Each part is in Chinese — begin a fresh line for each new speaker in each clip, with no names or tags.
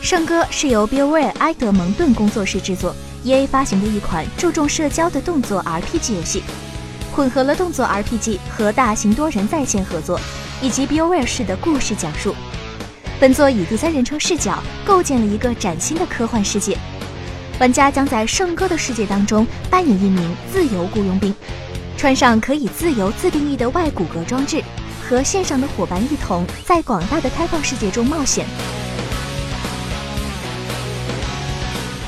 圣歌是由 BioWare 埃德蒙顿工作室制作，EA 发行的一款注重社交的动作 RPG 游戏，混合了动作 RPG 和大型多人在线合作，以及 BioWare 式的故事讲述。本作以第三人称视角构建了一个崭新的科幻世界，玩家将在圣歌的世界当中扮演一名自由雇佣兵，穿上可以自由自定义的外骨骼装置，和线上的伙伴一同在广大的开放世界中冒险。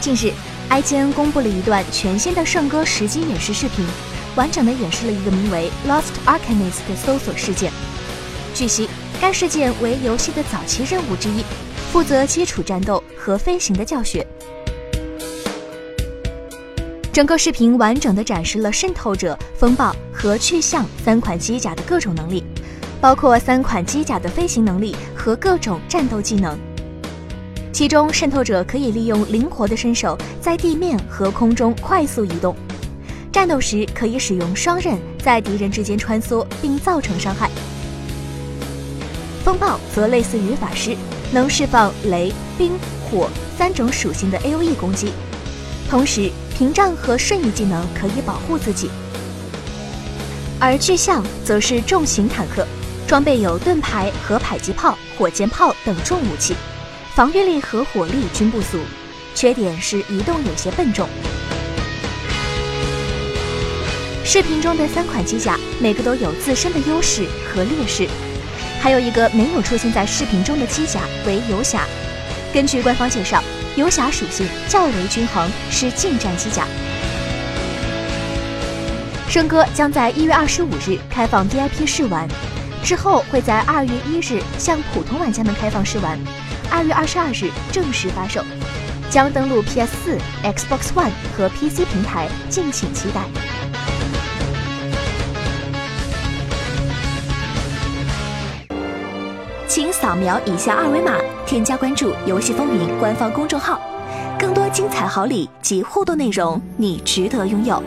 近日，IGN 公布了一段全新的圣歌实机演示视频，完整的演示了一个名为 Lost Arcanist 的搜索事件。据悉，该事件为游戏的早期任务之一，负责基础战斗和飞行的教学。整个视频完整的展示了渗透者、风暴和去向三款机甲的各种能力，包括三款机甲的飞行能力和各种战斗技能。其中，渗透者可以利用灵活的身手在地面和空中快速移动，战斗时可以使用双刃在敌人之间穿梭并造成伤害。风暴则类似于法师，能释放雷、冰、火三种属性的 AOE 攻击，同时屏障和瞬移技能可以保护自己。而巨象则是重型坦克，装备有盾牌和迫击炮、火箭炮等重武器。防御力和火力均不俗，缺点是移动有些笨重。视频中的三款机甲每个都有自身的优势和劣势，还有一个没有出现在视频中的机甲为游侠。根据官方介绍，游侠属性较为均衡，是近战机甲。圣歌将在一月二十五日开放 VIP 试玩，之后会在二月一日向普通玩家们开放试玩。二月二十二日正式发售，将登陆 PS 四、Xbox One 和 PC 平台，敬请期待。请扫描以下二维码，添加关注“游戏风云”官方公众号，更多精彩好礼及互动内容，你值得拥有。